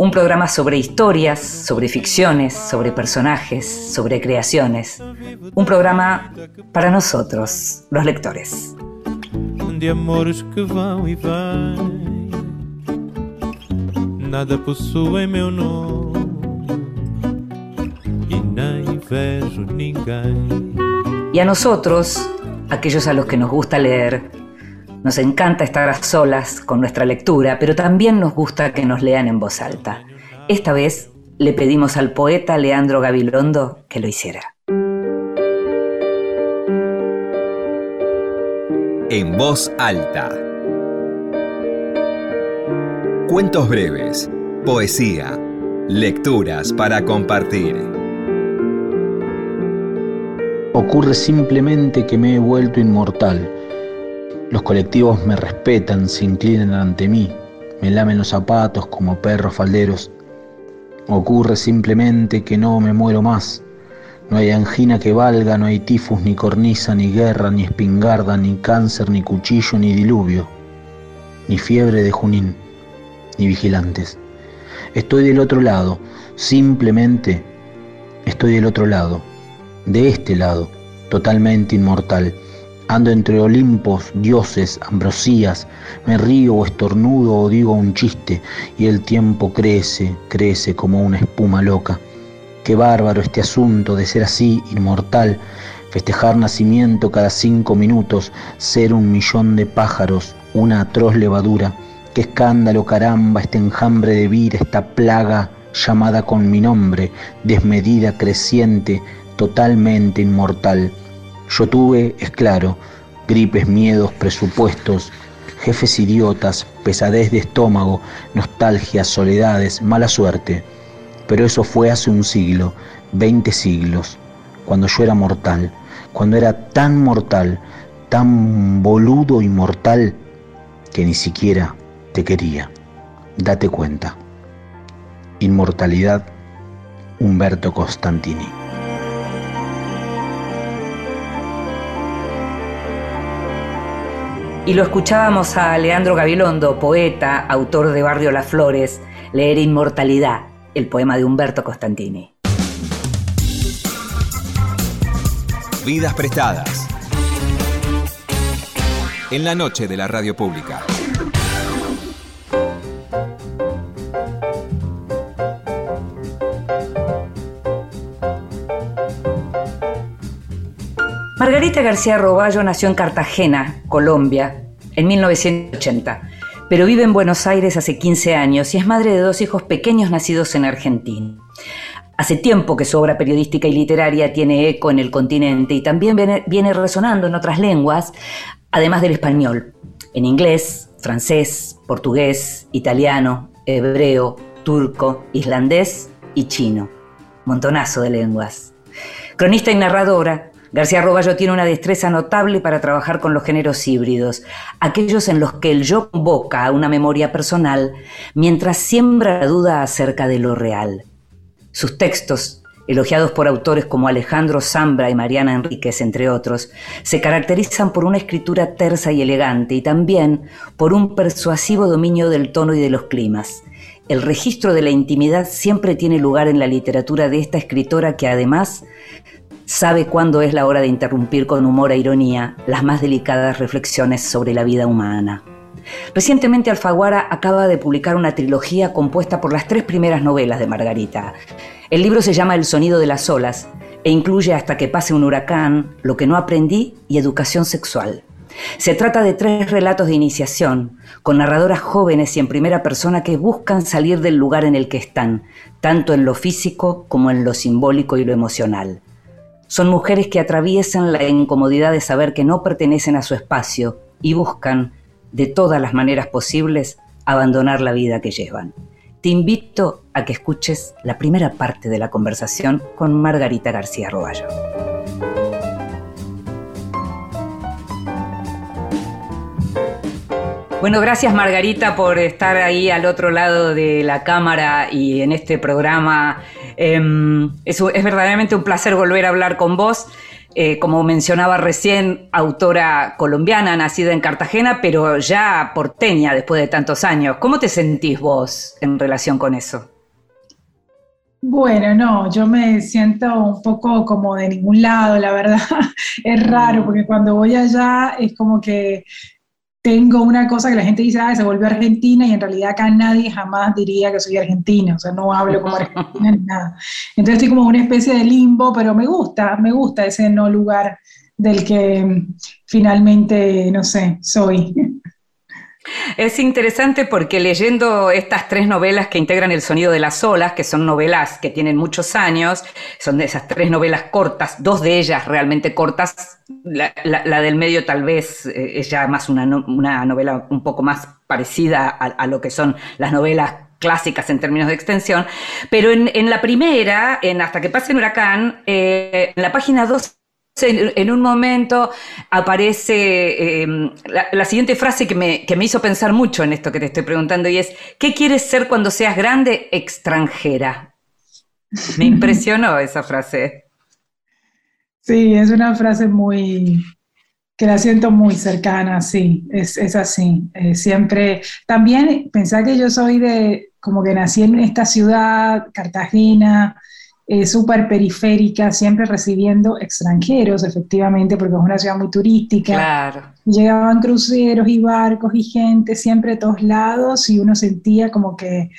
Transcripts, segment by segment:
Un programa sobre historias, sobre ficciones, sobre personajes, sobre creaciones. Un programa para nosotros, los lectores. De amores que vão e vêm. Nada possui meu nome. Y a nosotros, aquellos a los que nos gusta leer, nos encanta estar a solas con nuestra lectura, pero también nos gusta que nos lean en voz alta. Esta vez le pedimos al poeta Leandro Gabilondo que lo hiciera. En voz alta. Cuentos breves, poesía, lecturas para compartir. Ocurre simplemente que me he vuelto inmortal. Los colectivos me respetan, se inclinan ante mí, me lamen los zapatos como perros falderos. Ocurre simplemente que no me muero más. No hay angina que valga, no hay tifus, ni cornisa, ni guerra, ni espingarda, ni cáncer, ni cuchillo, ni diluvio, ni fiebre de Junín, ni vigilantes. Estoy del otro lado, simplemente estoy del otro lado de este lado, totalmente inmortal. Ando entre Olimpos, dioses, ambrosías, me río o estornudo o digo un chiste, y el tiempo crece, crece como una espuma loca. Qué bárbaro este asunto de ser así, inmortal, festejar nacimiento cada cinco minutos, ser un millón de pájaros, una atroz levadura. Qué escándalo, caramba, este enjambre de vida, esta plaga llamada con mi nombre, desmedida, creciente, totalmente inmortal. Yo tuve, es claro, gripes, miedos, presupuestos, jefes idiotas, pesadez de estómago, nostalgias, soledades, mala suerte. Pero eso fue hace un siglo, veinte siglos, cuando yo era mortal, cuando era tan mortal, tan boludo y mortal, que ni siquiera te quería. Date cuenta. Inmortalidad, Humberto Costantini. Y lo escuchábamos a Leandro Gabilondo, poeta, autor de Barrio Las Flores, leer Inmortalidad, el poema de Humberto Costantini. Vidas prestadas. En la noche de la radio pública. Margarita García Roballo nació en Cartagena, Colombia, en 1980, pero vive en Buenos Aires hace 15 años y es madre de dos hijos pequeños nacidos en Argentina. Hace tiempo que su obra periodística y literaria tiene eco en el continente y también viene, resonando en otras lenguas, además del español, en inglés, francés, portugués, italiano, hebreo, turco, islandés y chino. Montonazo de lenguas. Cronista y narradora, García Roballo tiene una destreza notable para trabajar con los géneros híbridos, aquellos en los que el yo convoca a una memoria personal mientras siembra la duda acerca de lo real. Sus textos, elogiados por autores como Alejandro Zambra y Mariana Enríquez, entre otros, se caracterizan por una escritura tersa y elegante y también por un persuasivo dominio del tono y de los climas. El registro de la intimidad siempre tiene lugar en la literatura de esta escritora que además sabe cuándo es la hora de interrumpir con humor e ironía las más delicadas reflexiones sobre la vida humana. Recientemente Alfaguara acaba de publicar una trilogía compuesta por las tres primeras novelas de Margarita. El libro se llama El sonido de las olas e incluye Hasta que pase un huracán, Lo que no aprendí y Educación sexual. Se trata de tres relatos de iniciación, con narradoras jóvenes y en primera persona que buscan salir del lugar en el que están, tanto en lo físico como en lo simbólico y lo emocional. Son mujeres que atraviesan la incomodidad de saber que no pertenecen a su espacio y buscan, de todas las maneras posibles, abandonar la vida que llevan. te invito a que escuches la primera parte de la conversación con Margarita García Roballo. Bueno, gracias Margarita por estar ahí al otro lado de la cámara y en este programa. Em, es, es verdaderamente un placer volver a hablar con vos. Eh, como mencionaba recién, autora colombiana, nacida en Cartagena, pero ya porteña después de tantos años. ¿Cómo te sentís vos en relación con eso? Bueno, no, yo me siento un poco como de ningún lado, la verdad. es raro porque cuando voy allá es como que tengo una cosa que la gente dice, ah, se volvió argentina y en realidad acá nadie jamás diría que soy argentina, o sea, no hablo como argentina ni nada. Entonces estoy como una especie de limbo, pero me gusta, me gusta ese no lugar del que finalmente, no sé, soy. Es interesante porque leyendo estas tres novelas que integran El sonido de las olas, que son novelas que tienen muchos años, son de esas tres novelas cortas, dos de ellas realmente cortas, la, del medio tal vez eh, es ya más una, novela un poco más parecida a, lo que son las novelas clásicas en términos de extensión, pero en, la primera, en Hasta que pase el huracán, eh, en la página 2 en, un momento aparece em, la, siguiente frase que me, que me, hizo pensar mucho en esto que te estoy preguntando y es, ¿qué quieres ser cuando seas grande extranjera? Me impresionó esa frase. Sí, es una frase muy, que la siento muy cercana, sí, es, es así. Eh, siempre, también pensar que yo soy de, como que nací en esta ciudad, Cartagena, eh, súper periférica, siempre recibiendo extranjeros, efectivamente, porque es una ciudad muy turística. Claro. Llegaban cruceros y barcos y gente siempre de todos lados y uno sentía como que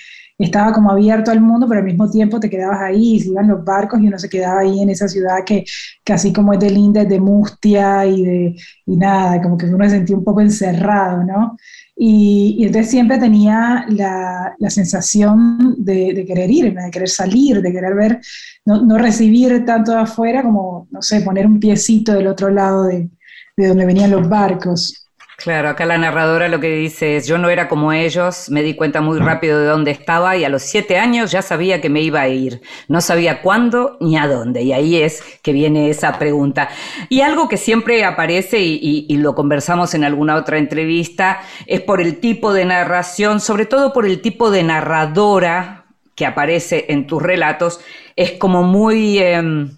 estaba como abierto al mundo, pero al mismo tiempo te quedabas ahí, se iban los barcos y uno se quedaba ahí en esa ciudad que, que así como es de linda, es de mustia y de y nada, como que uno se sentía un poco encerrado, ¿no? Y, entonces siempre tenía la, la sensación de, querer ir, de querer salir, de querer ver, no, no, recibir tanto de afuera como, no sé, poner un piecito del otro lado de, de donde venían los barcos. Claro, acá la narradora lo que dice es, yo no era como ellos, me di cuenta muy rápido de dónde estaba y a los siete años ya sabía que me iba a ir. No sabía cuándo ni a dónde. Y ahí es que viene esa pregunta. Y algo que siempre aparece y, y lo conversamos en alguna otra entrevista es por el tipo de narración, sobre todo por el tipo de narradora que aparece en tus relatos. Es como muy... Em,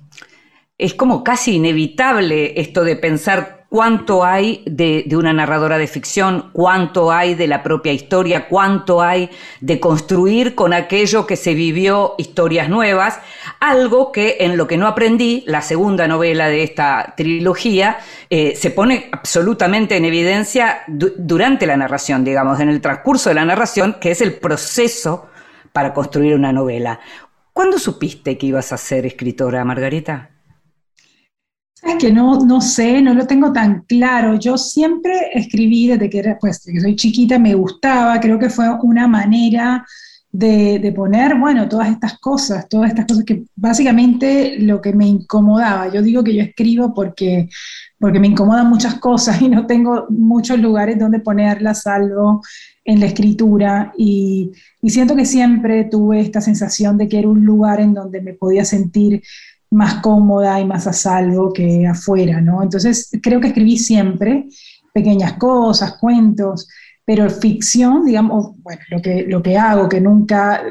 es como casi inevitable esto de pensar cuánto hay de, una narradora de ficción, cuánto hay de la propia historia, cuánto hay de construir con aquello que se vivió historias nuevas, algo que en lo que no aprendí, la segunda novela de esta trilogía, eh, se pone absolutamente en evidencia durante la narración, digamos, en el transcurso de la narración, que es el proceso para construir una novela. ¿Cuándo supiste que ibas a ser escritora, Margarita? Es que no, no sé, no lo tengo tan claro. Yo siempre escribí desde que, era, pues, que soy chiquita, me gustaba, creo que fue una manera de, de, poner, bueno, todas estas cosas, todas estas cosas que básicamente lo que me incomodaba. Yo digo que yo escribo porque, porque me incomodan muchas cosas y no tengo muchos lugares donde ponerlas, salvo en la escritura. Y, y siento que siempre tuve esta sensación de que era un lugar en donde me podía sentir más cómoda y más a salvo que afuera, ¿no? Entonces, creo que escribí siempre pequeñas cosas, cuentos, pero ficción, digamos, bueno, lo que, lo que hago, que nunca,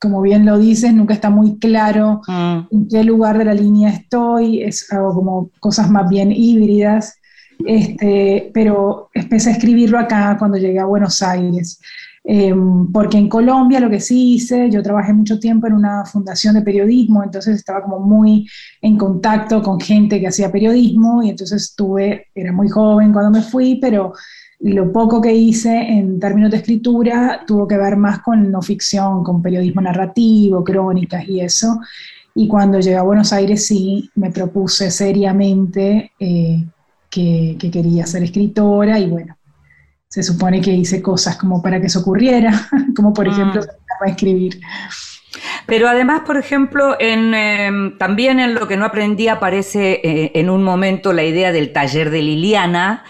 como bien lo dices, nunca está muy claro mm. en qué lugar de la línea estoy, es, hago como cosas más bien híbridas, este, pero empecé a escribirlo acá cuando llegué a Buenos Aires. Em, porque en Colombia lo que sí hice, yo trabajé mucho tiempo en una fundación de periodismo, entonces estaba como muy en contacto con gente que hacía periodismo y entonces estuve, era muy joven cuando me fui, pero lo poco que hice en términos de escritura tuvo que ver más con no ficción, con periodismo narrativo, crónicas y eso. Y cuando llegué a Buenos Aires sí me propuse seriamente eh, que, que quería ser escritora y bueno, se supone que hice cosas como para que eso ocurriera, como por ejemplo mm. escribir. Pero además, por ejemplo, en, em, también en lo que no aprendí aparece eh, en un momento la idea del taller de Liliana,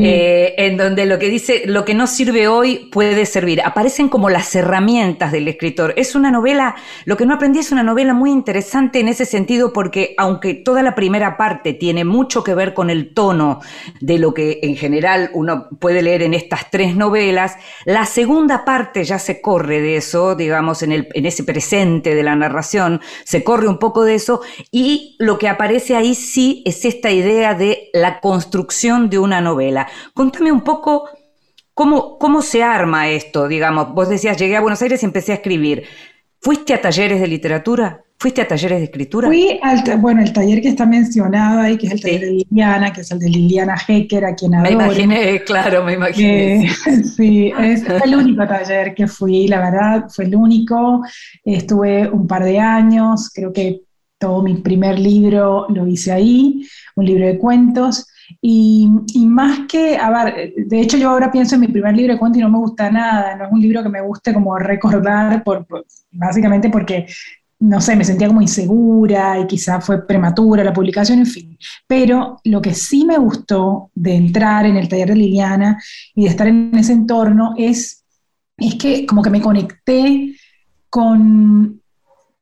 eh, en donde lo que dice, lo que no sirve hoy puede servir. Aparecen como las herramientas del escritor. Es una novela, lo que no aprendí es una novela muy interesante en ese sentido porque aunque toda la primera parte tiene mucho que ver con el tono de lo que en general uno puede leer en estas tres novelas, la segunda parte ya se corre de eso, digamos, en, el, en ese presente de la narración, se corre un poco de eso y lo que aparece ahí sí es esta idea de la construcción de una novela. Contame un poco cómo, cómo se arma esto, digamos. Vos decías, llegué a Buenos Aires y empecé a escribir. ¿Fuiste a talleres de literatura? ¿Fuiste a talleres de escritura? Fui al, bueno, el taller que está mencionado ahí, que es el taller de Liliana, que es el de Liliana Hecker, a quien adoro. Me imaginé, claro, me imaginé. sí, es, fue el único taller que fui, la verdad, fue el único. Estuve un par de años, creo que todo mi primer libro lo hice ahí, un libro de cuentos. Y, más que, a ver, de hecho yo ahora pienso en mi primer libro de cuentos y no me gusta nada, no es un libro que me guste como recordar, por, básicamente porque, no sé, me sentía como insegura y quizá fue prematura la publicación, en fin. Pero lo que sí me gustó de entrar en el taller de Liliana y de estar en ese entorno es, es que como que me conecté con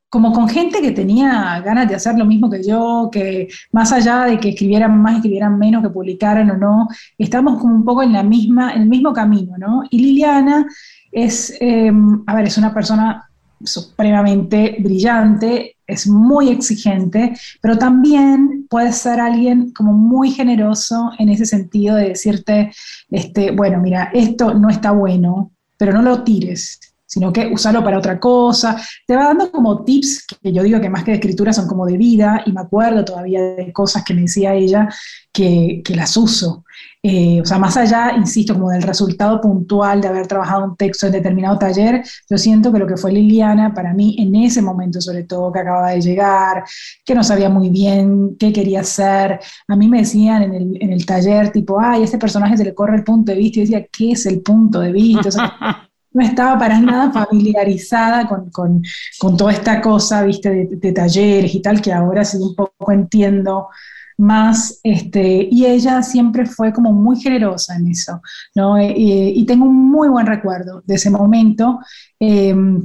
como con gente que tenía ganas de hacer lo mismo que yo, que más allá de que escribieran más, escribieran menos, que publicaran o no, estamos como un poco en la misma, en el mismo camino, ¿no? Y Liliana es, em, a ver, es una persona supremamente brillante, es muy exigente, pero también puede ser alguien como muy generoso en ese sentido de decirte, este, bueno, mira, esto no está bueno, pero no lo tires, sino que usarlo para otra cosa. Te va dando como tips que yo digo que más que de escritura son como de vida, y me acuerdo todavía de cosas que me decía ella que, que las uso. Eh, o sea, más allá, insisto, como del resultado puntual de haber trabajado un texto en determinado taller, yo siento que lo que fue Liliana, para mí, en ese momento sobre todo, que acababa de llegar, que no sabía muy bien qué quería hacer, a mí me decían en el, en el taller, tipo, ay, este personaje se le corre el punto de vista, y yo decía, ¿qué es el punto de vista? O sea, no estaba para nada familiarizada con, con, con toda esta cosa, viste, de, talleres y tal, que ahora sí un poco entiendo más, este, y ella siempre fue como muy generosa en eso, ¿no? Eh, y tengo un muy buen recuerdo de ese momento, em,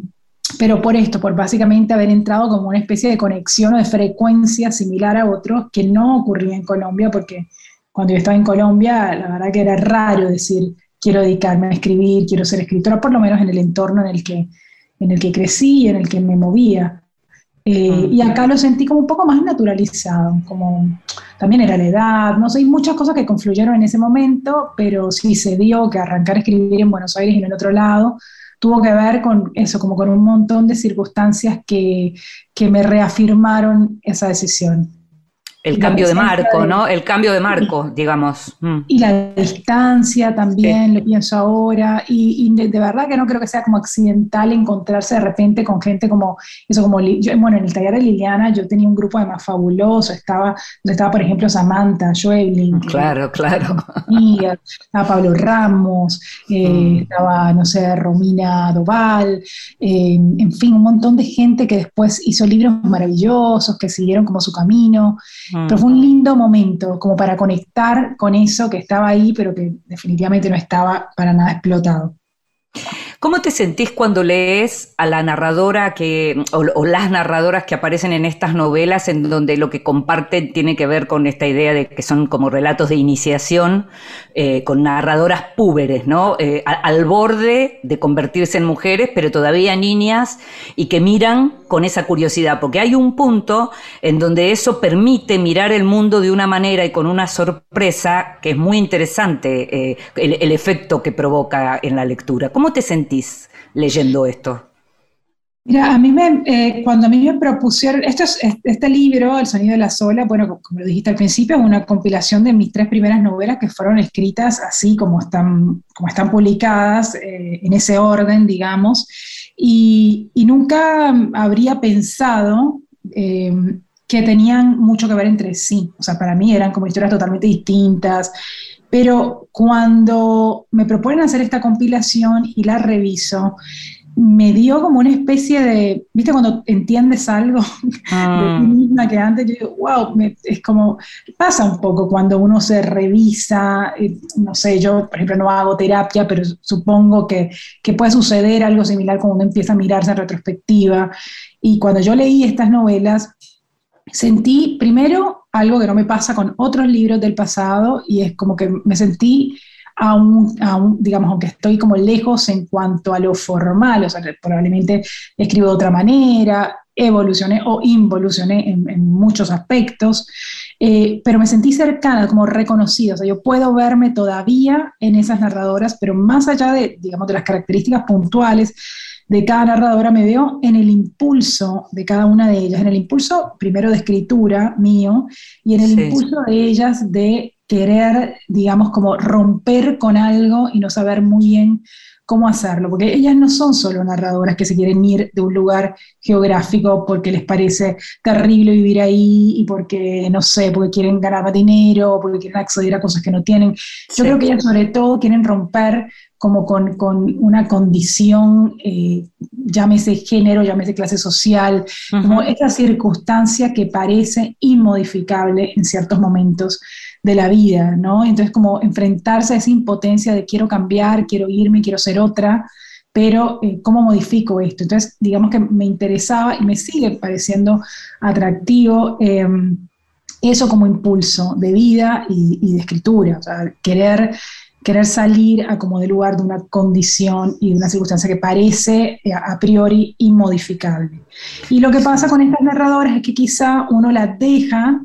pero por esto, por básicamente haber entrado como una especie de conexión o de frecuencia similar a otros que no ocurría en Colombia, porque cuando yo estaba en Colombia, la verdad que era raro decir, quiero dedicarme a escribir, quiero ser escritora, por lo menos en el entorno en el que, en el que crecí, en el que me movía. Eh, y acá lo sentí como un poco más naturalizado, como también era la edad, no sé, hay muchas cosas que confluyeron en ese momento, pero sí se dio que arrancar a escribir en Buenos Aires y en el otro lado tuvo que ver con eso, como con un montón de circunstancias que, que me reafirmaron esa decisión. El cambio de marco, ¿no? El cambio de marco, digamos. Mm. Y la distancia también, lo pienso ahora, y, de, verdad que no creo que sea como accidental encontrarse de repente con gente como, eso como, bueno, en el taller de Liliana yo tenía un grupo además fabuloso, estaba, estaba por ejemplo Samantha, Joelin. Claro, claro. estaba Pablo Ramos, eh, mm. estaba, no sé, Romina Doval, eh, en fin, un montón de gente que después hizo libros maravillosos, que siguieron como su camino. Pero fue un lindo momento como para conectar con eso que estaba ahí, pero que definitivamente no estaba para nada explotado. ¿Cómo te sentís cuando lees a la narradora que, o, las narradoras que aparecen en estas novelas en donde lo que comparten tiene que ver con esta idea de que son como relatos de iniciación, eh, con narradoras púberes, ¿no? Eh, al borde de convertirse en mujeres, pero todavía niñas y que miran con esa curiosidad, porque hay un punto en donde eso permite mirar el mundo de una manera y con una sorpresa que es muy interesante eh, el, el efecto que provoca en la lectura. ¿Cómo te sentís? Leyendo esto? Mira, a mí me, eh, cuando a mí me propusieron, esto es, este libro, El sonido de la sola, bueno, como lo dijiste al principio, es una compilación de mis tres primeras novelas que fueron escritas así como están, como están publicadas, eh, en ese orden, digamos, y, nunca habría pensado eh, que tenían mucho que ver entre sí, o sea, para mí eran como historias totalmente distintas, pero cuando me proponen hacer esta compilación y la reviso, me dio como una especie de, viste, cuando entiendes algo de ti Ah. misma que antes yo digo, wow, me- es como, pasa un poco cuando uno se revisa, eh, no sé, yo por ejemplo no hago terapia, pero supongo que, que puede suceder algo similar cuando uno empieza a mirarse en retrospectiva. Y cuando yo leí estas novelas, sentí primero algo que no me pasa con otros libros del pasado y es como que me sentí aún, aún, digamos, aunque estoy como lejos en cuanto a lo formal, o sea, probablemente escribo de otra manera, evolucioné o involucioné en, en muchos aspectos, eh, pero me sentí cercana, como reconocida, o sea, yo puedo verme todavía en esas narradoras, pero más allá de, digamos, de las características puntuales, de cada narradora me veo en el impulso de cada una de ellas, en el impulso primero de escritura mío y en el Sí. impulso de ellas de querer, digamos, como romper con algo y no saber muy bien cómo hacerlo, porque ellas no son solo narradoras que se quieren ir de un lugar geográfico porque les parece terrible vivir ahí y porque, no sé, porque quieren ganar más dinero, porque quieren acceder a cosas que no tienen. Yo Sí. creo que ellas sobre todo quieren romper como con, con una condición, eh, llámese género, llámese clase social, como esa circunstancia que parece inmodificable en ciertos momentos de la vida, ¿no? Entonces como enfrentarse a esa impotencia de quiero cambiar, quiero irme, quiero ser otra, pero eh, ¿cómo modifico esto? Entonces digamos que me interesaba y me sigue pareciendo atractivo. eh, eso como impulso de vida y, y de escritura, o sea, querer, querer salir a como del lugar de una condición y de una circunstancia que parece eh, a priori inmodificable. Y lo que pasa con estas narradoras es que quizá uno las deja,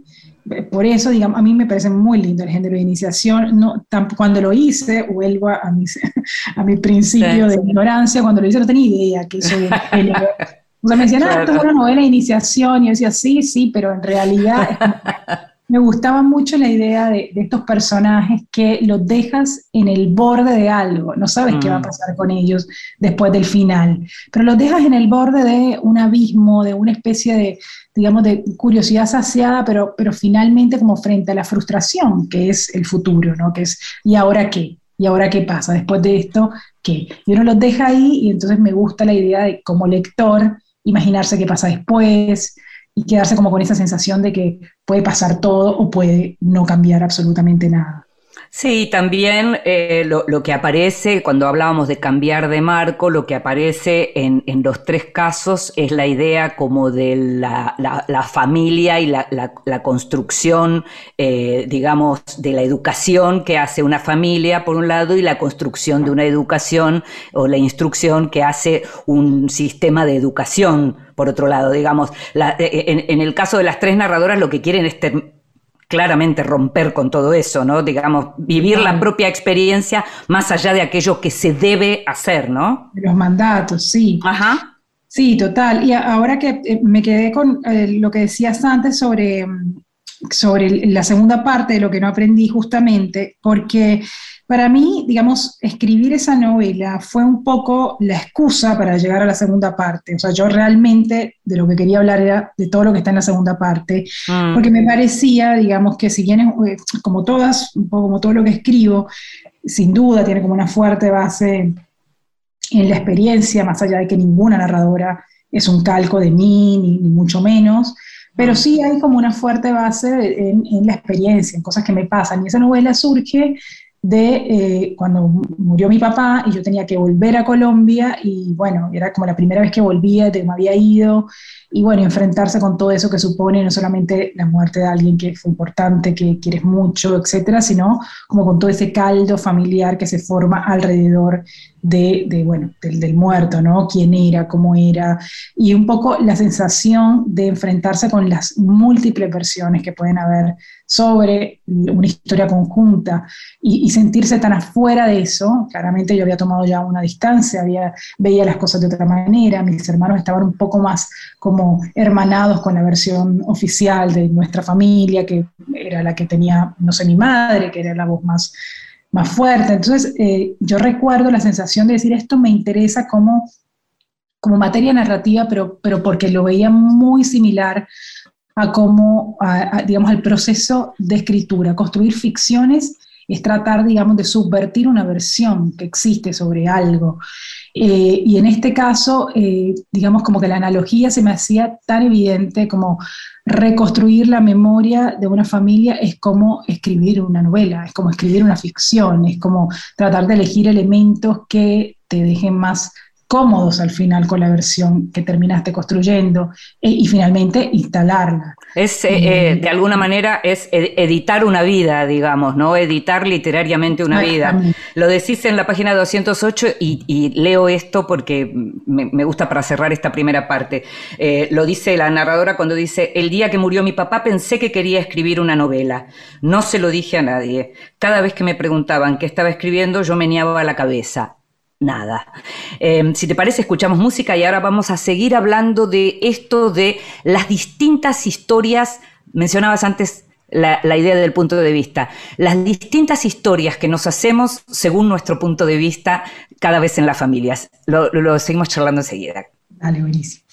eh, por eso, digamos, a mí me parece muy lindo el género de iniciación. No, cuando lo hice, vuelvo a mi, a mi principio Sí. de ignorancia, cuando lo hice no tenía idea que eso era género. O sea, me decían, ah, esto es una novela de iniciación, y yo decía, sí, sí, pero en realidad me gustaba mucho la idea de, de estos personajes que los dejas en el borde de algo, no sabes qué va a Mm. pasar con ellos después del final, pero los dejas en el borde de un abismo, de una especie de, digamos, de curiosidad saciada, pero, pero finalmente como frente a la frustración, que es el futuro, ¿no? Que es, ¿y ahora qué? ¿Y ahora qué pasa? Después de esto, ¿qué? Y uno los deja ahí y entonces me gusta la idea de como lector imaginarse qué pasa después y quedarse como con esa sensación de que puede pasar todo o puede no cambiar absolutamente nada. Sí, también eh, lo, lo que aparece, cuando hablábamos de cambiar de marco, lo que aparece en, en los tres casos es la idea como de la, la- familia y la, la- la construcción, eh, digamos, de la educación que hace una familia, por un lado, y la construcción de una educación o la instrucción que hace un sistema de educación, por otro lado, digamos. La- eh, en, en el caso de las tres narradoras, lo que quieren es ter- claramente romper con todo eso, ¿no? Digamos, vivir la propia experiencia más allá de aquello que se debe hacer, ¿no? Los mandatos, sí. Ajá. Sí, total. Y ahora que eh, me quedé con eh, lo que decías antes sobre, sobre la segunda parte de lo que no aprendí justamente, porque para mí, digamos, escribir esa novela fue un poco la excusa para llegar a la segunda parte. O sea, yo realmente de lo que quería hablar era de todo lo que está en la segunda parte, Mm. porque me parecía, digamos, que si bien, es, eh, como todas, un poco como todo lo que escribo, sin duda tiene como una fuerte base en la experiencia, más allá de que ninguna narradora es un calco de mí, ni, ni mucho menos, pero sí hay como una fuerte base en, en la experiencia, en cosas que me pasan. Y esa novela surge de eh, cuando murió mi papá y yo tenía que volver a Colombia y bueno, era como la primera vez que volvía, que me había ido y bueno, enfrentarse con todo eso que supone no solamente la muerte de alguien que fue importante, que quieres mucho, etcétera, sino como con todo ese caldo familiar que se forma alrededor de, bueno, del, del muerto, ¿no? Quién era, cómo era, y un poco la sensación de enfrentarse con las múltiples versiones que pueden haber sobre una historia conjunta y, y sentirse tan afuera de eso. Claramente yo había tomado ya una distancia, había, veía las cosas de otra manera, mis hermanos estaban un poco más como hermanados con la versión oficial de nuestra familia, que era la que tenía, no sé, mi madre, que era la voz más, más fuerte. Entonces, eh, yo recuerdo la sensación de decir, esto me interesa como, como materia narrativa, pero, pero porque lo veía muy similar a cómo, digamos, al proceso de escritura. Construir ficciones es tratar, digamos, de subvertir una versión que existe sobre algo. Eh, y en este caso, eh, digamos como que la analogía se me hacía tan evidente como reconstruir la memoria de una familia es como escribir una novela, es como escribir una ficción, es como tratar de elegir elementos que te dejen más cómodos al final con la versión que terminaste construyendo eh, y finalmente instalarla. Es, eh, eh, de alguna manera, es editar una vida, digamos, ¿no? Editar literariamente una vida. Lo decís en la página 208 y, leo esto porque me, gusta para cerrar esta primera parte. lo dice la narradora cuando dice, el día que murió mi papá pensé que quería escribir una novela. No se lo dije a nadie. Cada vez que me preguntaban qué estaba escribiendo, yo meneaba la cabeza nada. Em, si te parece, escuchamos música y ahora vamos a seguir hablando de esto de las distintas historias, mencionabas antes la, idea del punto de vista, las distintas historias que nos hacemos según nuestro punto de vista cada vez en las familias. Lo, lo seguimos charlando enseguida. Dale, buenísimo.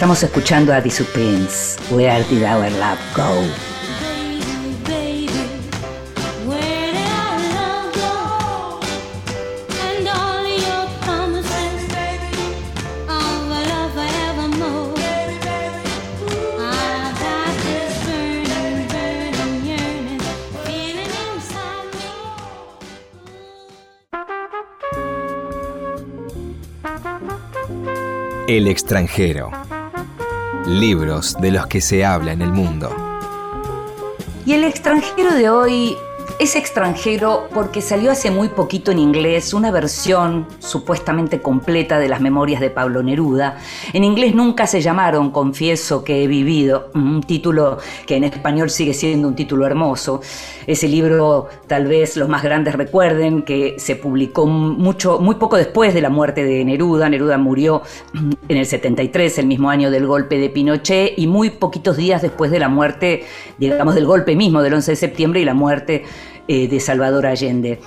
Estamos escuchando a Supremes. Where did our love go? El extranjero libros de los que se habla en el mundo. Y el extranjero de hoy es extranjero porque salió hace muy poquito en inglés una versión supuestamente completa de las memorias de Pablo Neruda. En inglés nunca se llamaron Confieso que he vivido, un título que en español sigue siendo un título hermoso. Ese libro tal vez los más grandes recuerden que se publicó mucho, muy poco después de la muerte de Neruda. Neruda murió en el 73, el mismo año del golpe de Pinochet, y muy poquitos días después de la muerte, digamos, del golpe mismo del 11 de septiembre y la muerte eh, de Salvador Allende.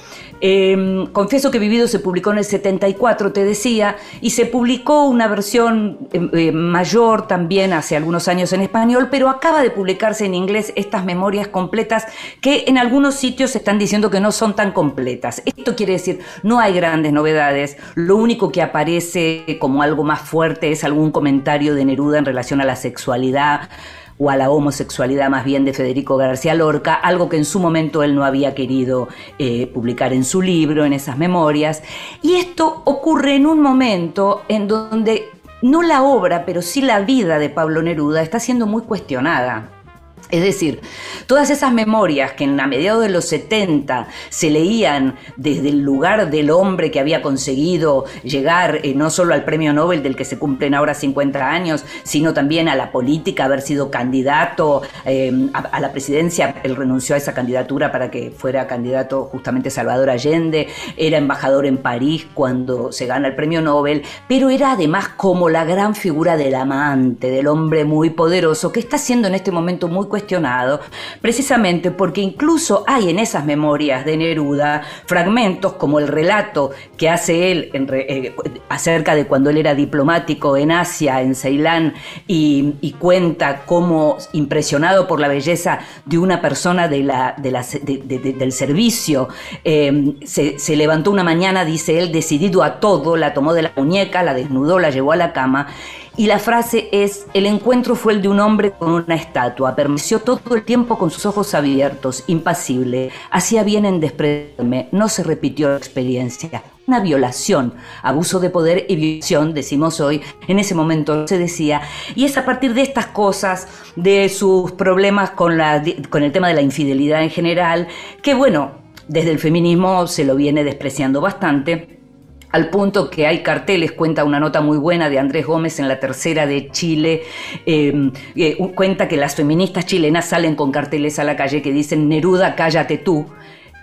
Em, confieso que Vivido se publicó en el 74, te decía, y se publicó una versión em, eh, mayor también hace algunos años en español, pero acaba de publicarse en inglés estas memorias completas que en algunos sitios están diciendo que no son tan completas. Esto quiere decir, no hay grandes novedades, lo único que aparece como algo más fuerte es algún comentario de Neruda en relación a la sexualidad o a la homosexualidad más bien de Federico García Lorca, algo que en su momento él no había querido eh, publicar en su libro, en esas memorias. Y esto ocurre en un momento en donde no la obra, pero sí la vida de Pablo Neruda está siendo muy cuestionada. Es decir, todas esas memorias que en a mediados de los 70 se leían desde el lugar del hombre que había conseguido llegar eh, no solo al premio Nobel del que se cumplen ahora 50 años, sino también a la política, haber sido candidato em, a, la presidencia, él renunció a esa candidatura para que fuera candidato justamente Salvador Allende, era embajador en París cuando se gana el premio Nobel, pero era además como la gran figura del amante, del hombre muy poderoso, que está siendo en este momento muy cuestionado, precisamente porque incluso hay en esas memorias de Neruda fragmentos como el relato que hace él eh, acerca de cuando él era diplomático en Asia, en Ceilán, y, cuenta cómo, impresionado por la belleza de una persona del servicio, eh, se, se levantó una mañana, dice él, decidido a todo, la tomó de la muñeca, la desnudó, la llevó a la cama y la frase es, el encuentro fue el de un hombre con una estatua, permaneció todo el tiempo con sus ojos abiertos, impasible, hacía bien en desprenderme, no se repitió la experiencia. Una violación, abuso de poder y violación, decimos hoy, en ese momento se decía, y es a partir de estas cosas, de sus problemas con, la, con el tema de la infidelidad en general, que bueno, desde el feminismo se lo viene despreciando bastante, al punto que hay carteles, cuenta una nota muy buena de Andrés Gómez en la tercera de Chile, em, eh, cuenta que las feministas chilenas salen con carteles a la calle que dicen Neruda, cállate tú.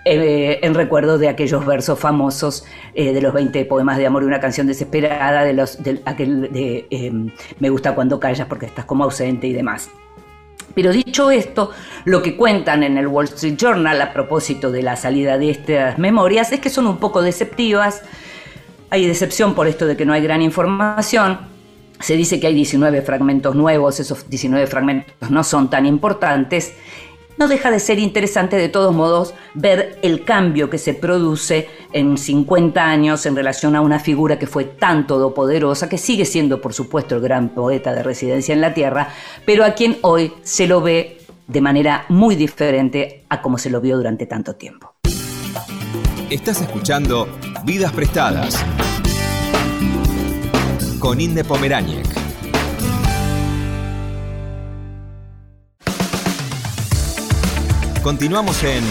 Eh, en recuerdo de aquellos versos famosos eh, de los 20 poemas de amor y una canción desesperada, de los aquel de em, Me gusta cuando callas porque estás como ausente y demás. Pero dicho esto, lo que cuentan en el Wall Street Journal a propósito de la salida de estas memorias es que son un poco deceptivas, hay decepción por esto de que no hay gran información. Se dice que hay 19 fragmentos nuevos, esos 19 fragmentos no son tan importantes. No deja de ser interesante de todos modos ver el cambio que se produce en 50 años en relación a una figura que fue tan todopoderosa, que sigue siendo por supuesto el gran poeta de residencia en la Tierra, pero a quien hoy se lo ve de manera muy diferente a como se lo vio durante tanto tiempo. Estás escuchando Vidas Prestadas con Inde. Continuamos en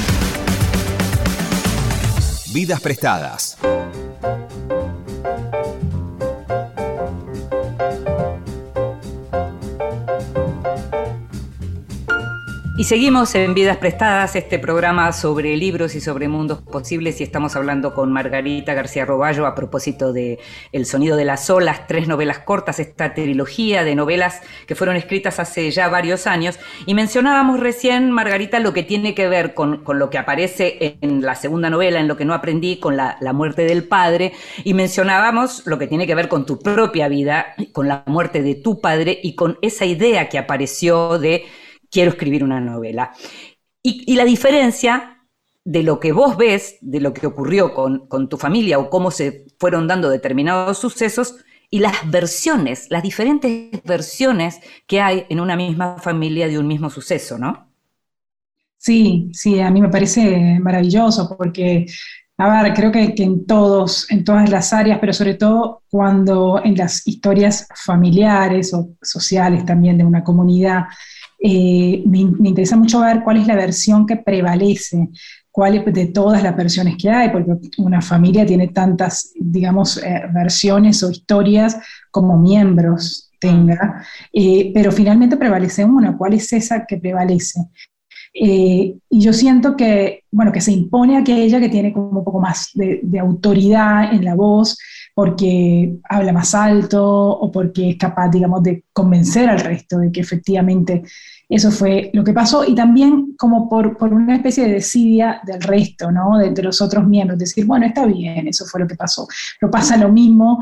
Vidas Prestadas. Y seguimos en Vidas Prestadas, este programa sobre libros y sobre mundos posibles, y estamos hablando con Margarita García Roballo a propósito de El sonido de las olas, tres novelas cortas, esta trilogía de novelas que fueron escritas hace ya varios años. Y mencionábamos recién, Margarita, lo que tiene que ver con, lo que aparece en la segunda novela, en lo que no aprendí, con la, la muerte del padre, y mencionábamos lo que tiene que ver con tu propia vida, con la muerte de tu padre y con esa idea que apareció de quiero escribir una novela. Y, la diferencia de lo que vos ves, de lo que ocurrió con, tu familia o cómo se fueron dando determinados sucesos y las versiones, las diferentes versiones que hay en una misma familia de un mismo suceso, ¿no? Sí, sí, a mí me parece maravilloso porque, a ver, creo que, que en todos, en todas las áreas, pero sobre todo cuando en las historias familiares o sociales también de una comunidad, eh, me, interesa mucho ver cuál es la versión que prevalece, cuál de todas las versiones que hay, porque una familia tiene tantas, digamos, eh, versiones o historias como miembros tenga, eh, pero finalmente prevalece una, ¿cuál es esa que prevalece? y yo siento que, bueno, que se impone aquella que tiene como un poco más de autoridad en la voz, porque habla más alto o porque es capaz, digamos, de convencer al resto de que efectivamente eso fue lo que pasó y también como por, por una especie de desidia del resto, ¿no? De, los otros miembros, decir, bueno, está bien, eso fue lo que pasó. Lo pasa lo mismo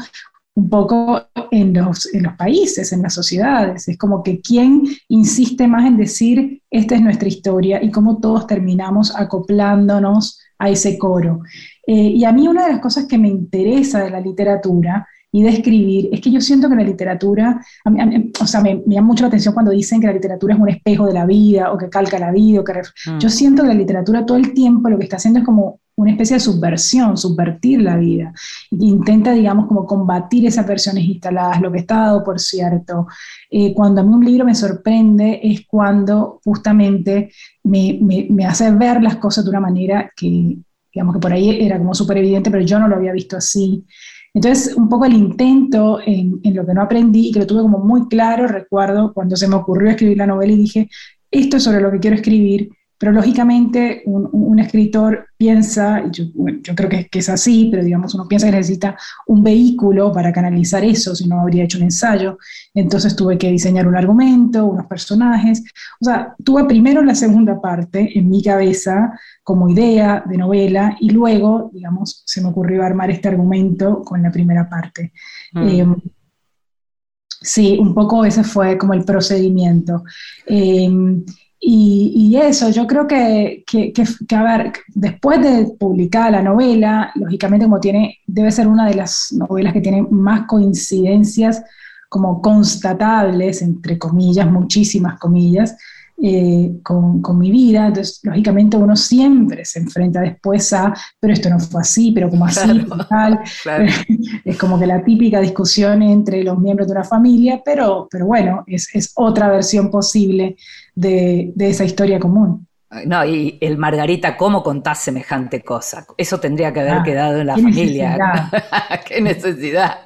un poco en los, en los países, en las sociedades. Es como que quién insiste más en decir, esta es nuestra historia y cómo todos terminamos acoplándonos a ese coro. Eh, y a mí una de las cosas que me interesa de la literatura y de escribir, es que yo siento que la literatura, o sea, me, llama mucho la atención cuando dicen que la literatura es un espejo de la vida o que calca la vida. O que mm. Yo siento que la literatura todo el tiempo lo que está haciendo es como una especie de subversión, subvertir la vida. Intenta, digamos, como combatir esas versiones instaladas, lo que está dado por cierto. Eh, cuando a mí un libro me sorprende es cuando justamente me, hace ver las cosas de una manera que, digamos que por ahí era como súper evidente, pero yo no lo había visto así. Entonces, un poco el intento en, lo que no aprendí y que lo tuve como muy claro, recuerdo cuando se me ocurrió escribir la novela y dije, esto es sobre lo que quiero escribir, pero lógicamente un, escritor piensa, yo, yo creo que, que, es así, pero digamos, uno piensa que necesita un vehículo para canalizar eso, si no habría hecho un ensayo. Entonces tuve que diseñar un argumento, unos personajes. O sea, tuve primero la segunda parte en mi cabeza como idea de novela y luego, digamos, se me ocurrió armar este argumento con la primera parte. Mm. Em, sí, un poco ese fue como el procedimiento. Em, y, eso, yo creo que, que, a ver, después de publicar la novela, lógicamente como tiene, debe ser una de las novelas que tiene más coincidencias como constatables, entre comillas, muchísimas comillas, eh, con, con, mi vida. Entonces, lógicamente uno siempre se enfrenta después a, pero esto no fue así, pero como así, tal. Es como que la típica discusión entre los miembros de una familia, pero, pero bueno, es, es otra versión posible de, de esa historia común. No, y el Margarita, ¿cómo contás semejante cosa? Eso tendría que haber ah, quedado en la familia. ¿Qué necesidad?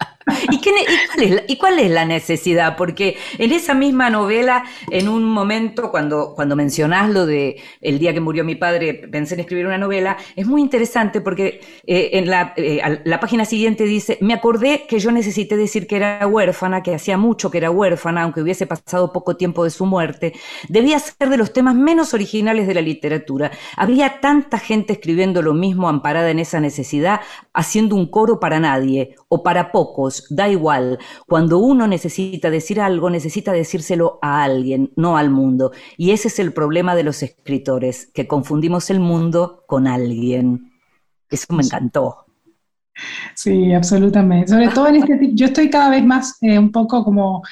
¿Y, cuál es la, necesidad? Porque en esa misma novela, en un momento, cuando, cuando mencionás lo de el día que murió mi padre, pensé en escribir una novela, es muy interesante porque eh, en la, eh, la página siguiente dice, me acordé que yo necesité decir que era huérfana, que hacía mucho que era huérfana, aunque hubiese pasado poco tiempo de su muerte. Debía ser de los temas menos originales de la literatura. Había tanta gente escribiendo lo mismo amparada en esa necesidad, haciendo un coro para nadie o para pocos, da igual. Cuando uno necesita decir algo, necesita decírselo a alguien, no al mundo. Y ese es el problema de los escritores, que confundimos el mundo con alguien. Eso me encantó. Sí, absolutamente. Sobre todo en este yo estoy cada vez más eh, un poco como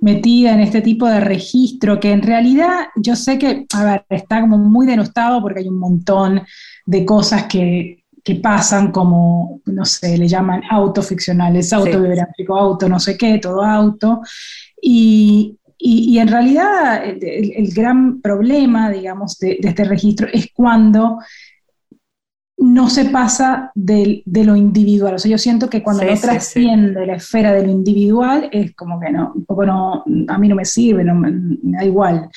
metida en este tipo de registro, que en realidad yo sé que, a ver, está como muy denostado porque hay un montón de cosas que, que pasan como, no sé, le llaman autoficcionales, autobiográfico, auto no sé qué, todo auto. Y, y, en realidad el, gran problema, digamos, de, este registro es cuando no se pasa de, de, lo individual. O sea, yo siento que cuando no trasciende la esfera de lo individual, es como que no, un poco no, a mí no me sirve, no, me da igual.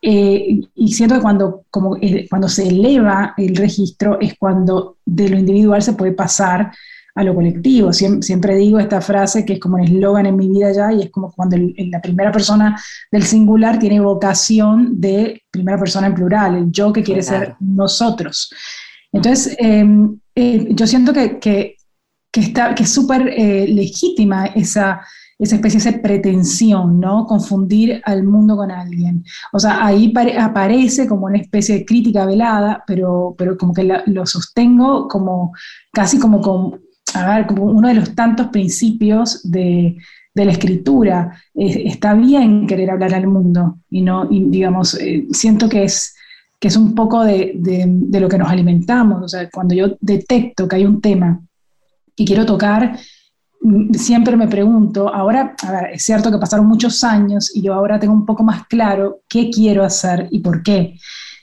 Eh, y siento que cuando, como, eh, cuando se eleva el registro es cuando de lo individual se puede pasar a lo colectivo. siempre digo esta frase que es como un eslogan en mi vida ya y es como cuando la primera persona del singular tiene vocación de primera persona en plural, el yo que quiere ser nosotros. Entonces, em, eh, yo siento que, que, que, está, que es súper legítima esa esa especie de pretensión, ¿no? Confundir al mundo con alguien. O sea, ahí aparece como una especie de crítica velada, pero, pero como que lo sostengo como casi como, como, a ver, como uno de los tantos principios de, de la escritura. está bien querer hablar al mundo y no, digamos, eh, siento que es que es un poco de, de, lo que nos alimentamos. O sea, cuando yo detecto que hay un tema y quiero tocar, siempre me pregunto, ahora, es cierto que pasaron muchos años y yo ahora tengo un poco más claro qué quiero hacer y por qué.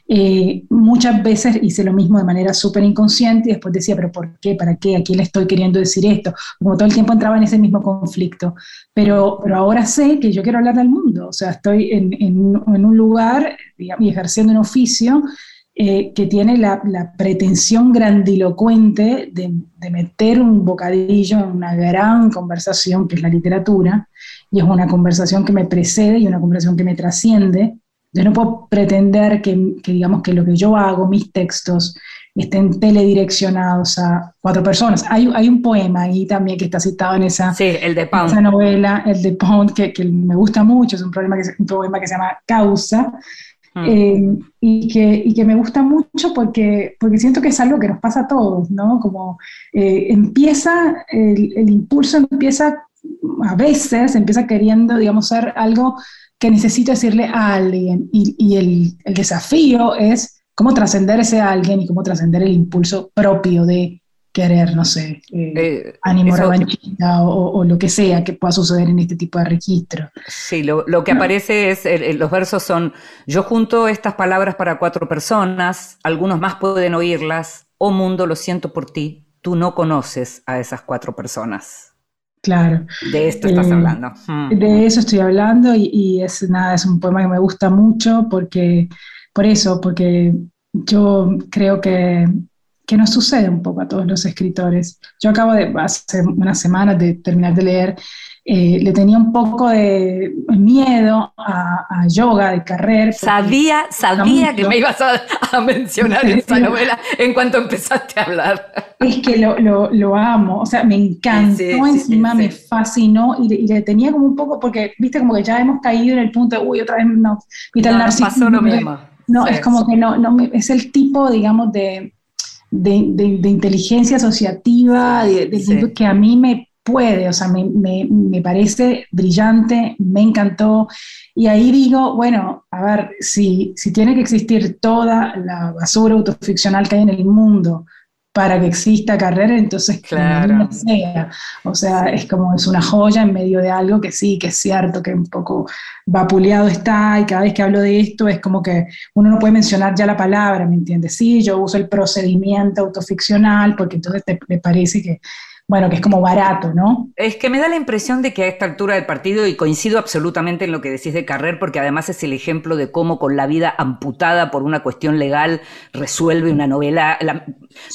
Eh, muchas veces hice lo mismo de manera súper inconsciente y después decía, pero ¿por qué? ¿Para qué? ¿A quién le estoy queriendo decir esto? Como todo el tiempo entraba en ese mismo conflicto. Pero, pero ahora sé que yo quiero hablar del mundo, o sea, estoy en, en un lugar y ejerciendo un oficio eh, que tiene la, pretensión grandilocuente de, meter un bocadillo en una gran conversación que es la literatura, y es una conversación que me precede y una conversación que me trasciende. Yo no puedo pretender que, digamos que lo que yo hago, mis textos, estén teledireccionados a cuatro personas. Hay, hay un poema ahí también que está citado en esa, el de Pound. esa novela, el de Pound, que, que, me gusta mucho, es un, problema que, un poema que se llama Causa, Mm. Eh, y, que, y, que, me gusta mucho porque, porque siento que es algo que nos pasa a todos, ¿no? Como eh, empieza, el, impulso empieza, a veces empieza queriendo, digamos, ser algo que necesito decirle a alguien y, y el, el desafío es cómo trascender ese alguien y cómo trascender el impulso propio de querer, no sé, eh, eh ánimo revanchista o, lo que sea que pueda suceder en este tipo de registro. Sí, lo, que aparece es, los versos son, yo junto estas palabras para cuatro personas, algunos más pueden oírlas, oh mundo, lo siento por ti, tú no conoces a esas cuatro personas. Claro. De esto estás eh, hablando. Hmm. De eso estoy hablando y, y, es nada, es un poema que me gusta mucho porque, por eso, porque yo creo que, que nos sucede un poco a todos los escritores. Yo acabo de, hace unas semanas de terminar de leer eh, le tenía un poco de miedo a, yoga de carrera. Sabía, sabía que me ibas a, mencionar esa novela en cuanto empezaste a hablar. Es que lo, lo, lo amo, o sea, me encantó, encima me fascinó y, le tenía como un poco, porque viste como que ya hemos caído en el punto de, uy, otra vez no, el narcisismo. Pasó lo mismo. No, es como que no, no es el tipo, digamos, de, de, de, inteligencia asociativa de, que a mí me puede, o sea, me, me, me, parece brillante, me encantó. Y ahí digo, bueno, a ver, si, si tiene que existir toda la basura autoficcional que hay en el mundo para que exista carrera, entonces claro. que sea. O sea, es como es una joya en medio de algo que sí, que es cierto, que un poco vapuleado está, y cada vez que hablo de esto es como que uno no puede mencionar ya la palabra, ¿me entiendes? Sí, yo uso el procedimiento autoficcional, porque entonces te, me parece que bueno, que es como barato, ¿no? Es que me da la impresión de que a esta altura del partido, y coincido absolutamente en lo que decís de Carrer, porque además es el ejemplo de cómo con la vida amputada por una cuestión legal resuelve una novela.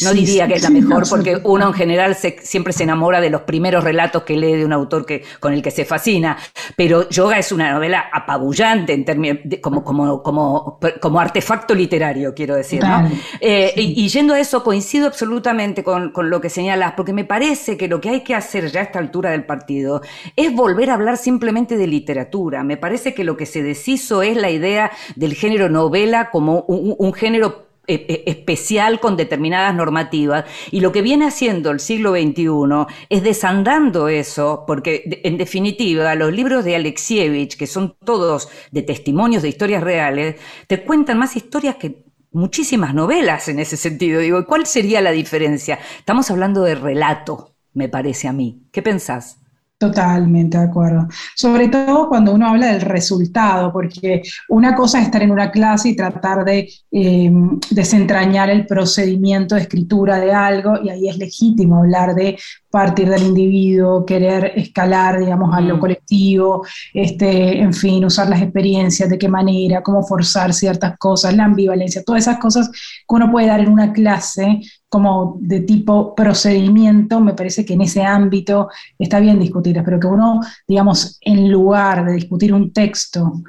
no diría que es la mejor, porque uno en general siempre se enamora de los primeros relatos que lee de un autor que, con el que se fascina, pero Yoga es una novela apabullante en términos como, como, como, como artefacto literario, quiero decir, ¿no? Eh, y, yendo a eso, coincido absolutamente con, con lo que señalas, porque me parece que lo que hay que hacer ya a esta altura del partido es volver a hablar simplemente de literatura. Me parece que lo que se deshizo es la idea del género novela como un, género eh, eh, especial con determinadas normativas. Y lo que viene haciendo el siglo XXI es desandando eso, porque en definitiva los libros de Alexievich, que son todos de testimonios de historias reales, te cuentan más historias que muchísimas novelas en ese sentido. Digo, ¿cuál sería la diferencia? Estamos hablando de relato, me parece a mí. ¿Qué pensás? Totalmente de acuerdo. Sobre todo cuando uno habla del resultado, porque una cosa es estar en una clase y tratar de em, desentrañar el procedimiento de escritura de algo, y ahí es legítimo hablar de partir del individuo, querer escalar, digamos, a lo mm. colectivo, este, en fin, usar las experiencias, de qué manera, cómo forzar ciertas cosas, la ambivalencia, todas esas cosas que uno puede dar en una clase como de tipo procedimiento, me parece que en ese ámbito está bien discutir, pero que uno, digamos, en lugar de discutir un texto,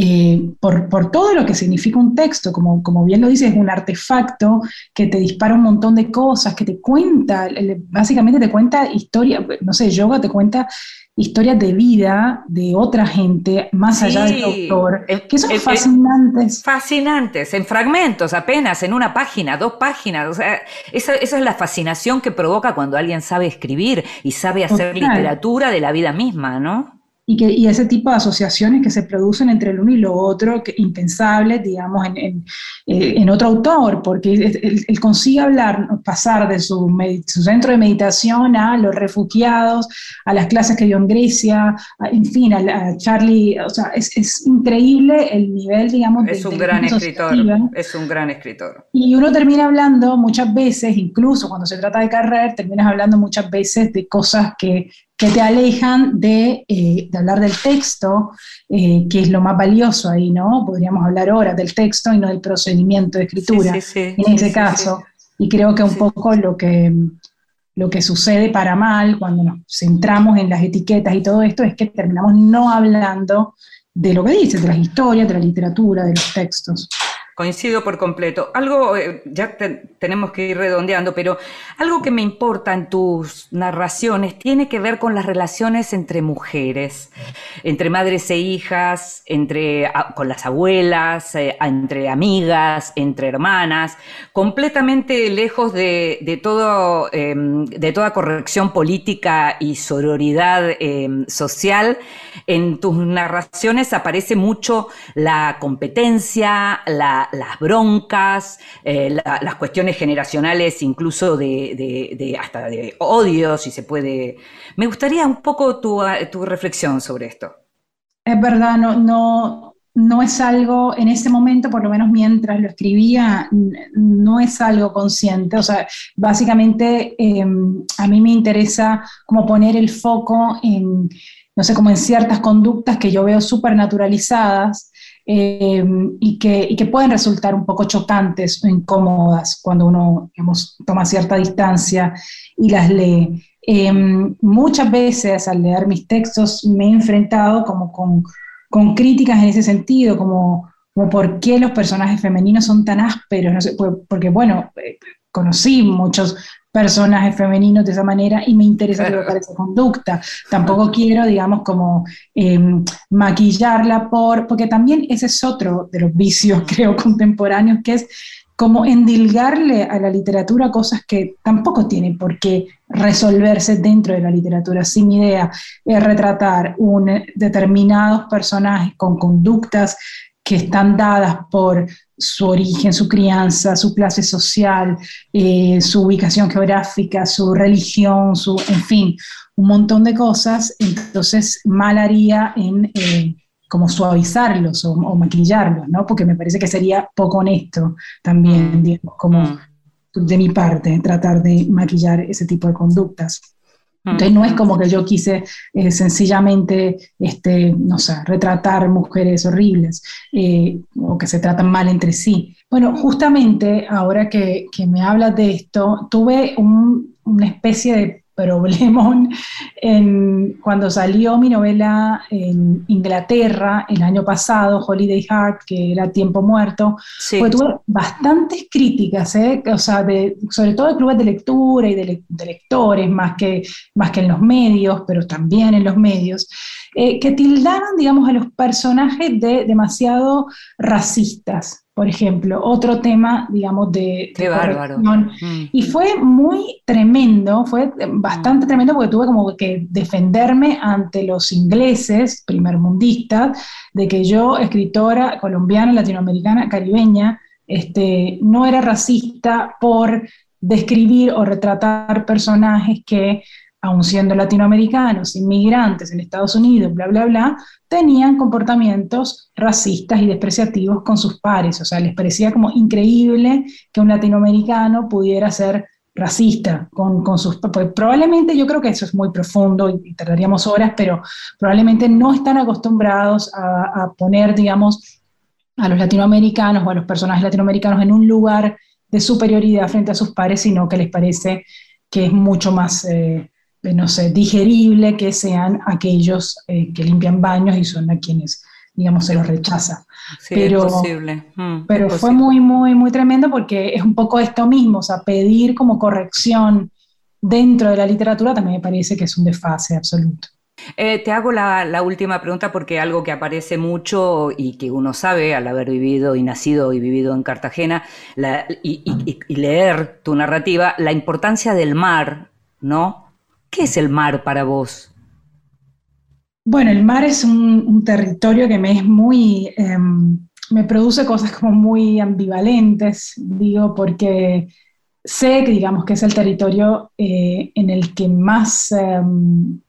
eh, por, por, todo lo que significa un texto, como, como bien lo dices, es un artefacto que te dispara un montón de cosas, que te cuenta, básicamente te cuenta historia, no sé, yoga te cuenta historias de vida de otra gente más allá del autor, que son fascinantes. fascinantes, en fragmentos apenas, en una página, dos páginas. O sea, esa, esa es la fascinación que provoca cuando alguien sabe escribir y sabe hacer literatura de la vida misma, ¿no? Y, que, y ese tipo de asociaciones que se producen entre el uno y lo otro, que, impensables, digamos, en, en, eh, en, otro autor, porque él, consigue hablar, pasar de su, su, centro de meditación a los refugiados, a las clases que dio en Grecia, en fin, a, Charlie, o sea, es, es, increíble el nivel, digamos, es un gran escritor, es un gran escritor. Y uno termina hablando muchas veces, incluso cuando se trata de carrera, terminas hablando muchas veces de cosas que que te alejan de, eh, de hablar del texto, eh, que es lo más valioso ahí, ¿no? Podríamos hablar ahora del texto y no del procedimiento de escritura, en ese caso. Y creo que un poco lo que, lo que sucede para mal cuando nos centramos en las etiquetas y todo esto es que terminamos no hablando de lo que dices, de las historias, de la literatura, de los textos. Coincido por completo. Algo, eh, ya tenemos que ir redondeando, pero algo que me importa en tus narraciones tiene que ver con las relaciones entre mujeres, entre madres e hijas, entre, con las abuelas, eh, entre amigas, entre hermanas, completamente lejos de, todo, em, de toda corrección política y sororidad em, social. En tus narraciones aparece mucho la competencia, la las broncas, eh, las cuestiones generacionales, incluso de, hasta de odio, si se puede. Me gustaría un poco tu, reflexión sobre esto. Es verdad, no, no, no es algo, en ese momento, por lo menos mientras lo escribía, no es algo consciente. O sea, básicamente em, a mí me interesa como poner el foco en, no sé, como en ciertas conductas que yo veo súper naturalizadas em, y, que, pueden resultar un poco chocantes o incómodas cuando uno toma cierta distancia y las lee. Em, muchas veces al leer mis textos me he enfrentado como con, con críticas en ese sentido, como, como por qué los personajes femeninos son tan ásperos, no sé, porque bueno, eh, conocí muchos personajes femeninos de esa manera y me interesa tratar esa conducta. Tampoco quiero, digamos, como em, maquillarla por, porque también ese es otro de los vicios, creo, contemporáneos, que es como endilgarle a la literatura cosas que tampoco tienen por qué resolverse dentro de la literatura. Si mi idea es retratar un determinados personajes con conductas que están dadas por su origen, su crianza, su clase social, eh, su ubicación geográfica, su religión, su, en fin, un montón de cosas, entonces mal haría en eh, como suavizarlos o, maquillarlos, ¿no? Porque me parece que sería poco honesto también, mm. digamos, como mm. de mi parte, tratar de maquillar ese tipo de conductas. Entonces no es como que yo quise eh, sencillamente, este, no sé, retratar mujeres horribles eh, o que se tratan mal entre sí. Bueno, justamente ahora que, que me hablas de esto, tuve una especie de problemón en, cuando salió mi novela en Inglaterra el año pasado, Holiday Heart, que era Tiempo Muerto, pues tuve bastantes críticas, ¿eh? o sea, sobre todo de clubes de lectura y de, lectores, más que, más que en los medios, pero también en los medios, eh, que tildaron, digamos, a los personajes de demasiado racistas por ejemplo, otro tema, digamos, de, Qué bárbaro. Mm. Y fue muy tremendo, fue bastante mm. tremendo porque tuve como que defenderme ante los ingleses, primermundistas, de que yo, escritora colombiana, latinoamericana, caribeña, este, no era racista por describir o retratar personajes que aun siendo latinoamericanos, inmigrantes en Estados Unidos, bla, bla, bla, tenían comportamientos racistas y despreciativos con sus pares. O sea, les parecía como increíble que un latinoamericano pudiera ser racista con, con sus... Pues probablemente yo creo que eso es muy profundo y, tardaríamos horas, pero probablemente no están acostumbrados a, poner, digamos, a los latinoamericanos o a los personajes latinoamericanos en un lugar de superioridad frente a sus pares, sino que les parece que es mucho más... Eh, no sé, digerible que sean aquellos eh, que limpian baños y son a quienes, digamos, se los rechaza. pero posible. Mm, pero fue muy, muy, muy tremendo porque es un poco esto mismo, o sea, pedir como corrección dentro de la literatura también me parece que es un desfase absoluto. Eh, te hago la, última pregunta porque algo que aparece mucho y que uno sabe al haber vivido y nacido y vivido en Cartagena y, y leer tu narrativa, la importancia del mar, ¿no? ¿Qué es el mar para vos? Bueno, el mar es un, territorio que me es muy, em, me produce cosas como muy ambivalentes, digo, porque sé que digamos que es el territorio eh, en el que más, em,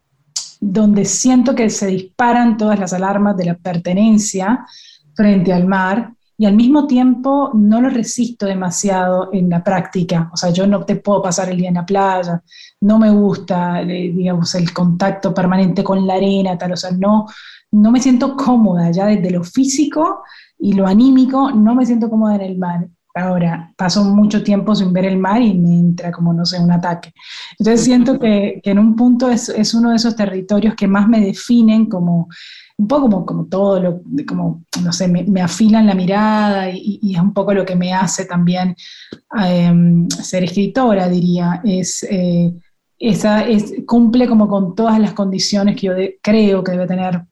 donde siento que se disparan todas las alarmas de la pertenencia frente al mar, y al mismo tiempo no lo resisto demasiado en la práctica. O sea, yo no te puedo pasar el día en la playa, no me gusta, eh, digamos, el contacto permanente con la arena, tal, o sea, no, no me siento cómoda ya desde lo físico y lo anímico, no me siento cómoda en el mar. Ahora, paso mucho tiempo sin ver el mar y me entra como, no sé, un ataque. Entonces siento que, que en un punto es, es, uno de esos territorios que más me definen como un poco como, como todo, lo, como, no sé, me, afilan la mirada y, es un poco lo que me hace también em, ser escritora, diría, es, eh, esa, es, cumple como con todas las condiciones que yo creo que debe tener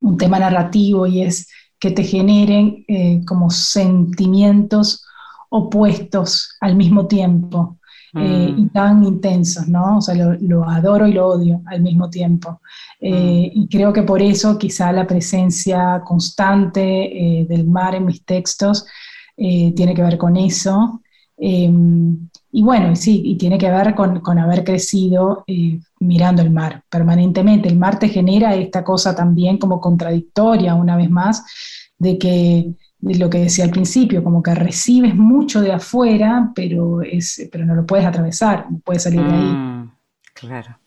un tema narrativo y es que te generen eh, como sentimientos opuestos al mismo tiempo. Eh, y mm. tan intensos, ¿no? O sea, lo, adoro y lo odio al mismo tiempo. Eh, mm. Y creo que por eso quizá la presencia constante del mar en mis textos tiene que ver con eso. Y bueno, sí, y tiene que ver con, con haber crecido mirando el mar permanentemente. El mar te genera esta cosa también como contradictoria, una vez más, de que de lo que decía al principio, como que recibes mucho de afuera, pero, es, pero no lo puedes atravesar, no puedes salir de ahí. Mm, claro.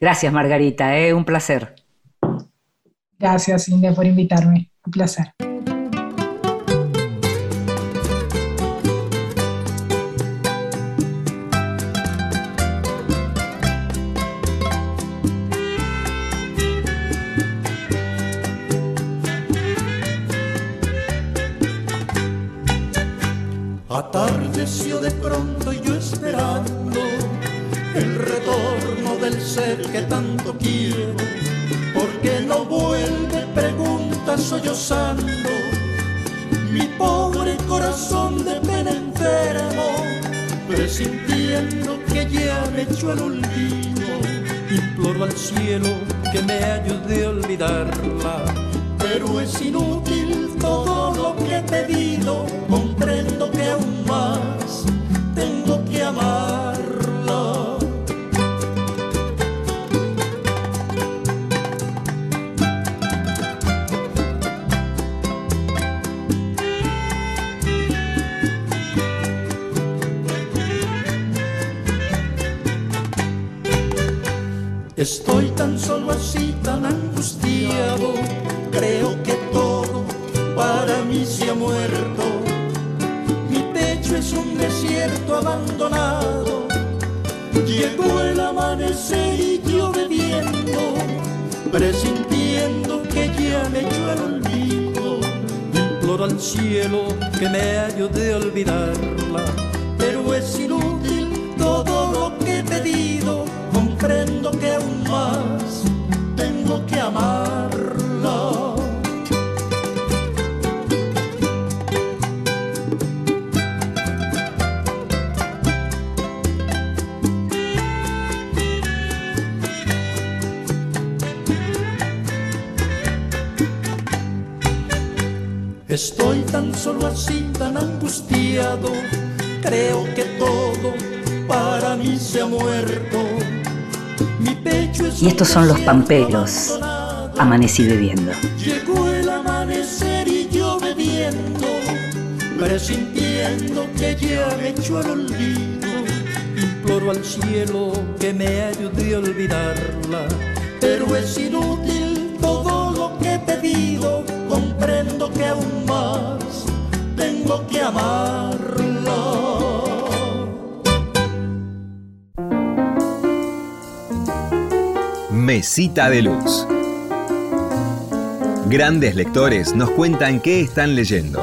Gracias, Margarita, ¿eh? un placer. Gracias, India, por invitarme. Un placer. Llegó el amanecer y yo bebiendo, presintiendo que ya me echó el olvido. Imploro al cielo que me ayude a olvidarla, pero es inútil todo lo que he pedido comprendo que aún más tengo que amarla. Estoy tan solo así, tan angustiado, creo que todo para mí se ha muerto. Y estos son los pamperos. Amanecí bebiendo. Llegó el amanecer y yo bebiendo, presintiendo que ya me echó el olvido. Imploro al cielo que me ayude a olvidarla, pero es inútil que. Mesita de Luz. Grandes lectores nos cuentan qué están leyendo.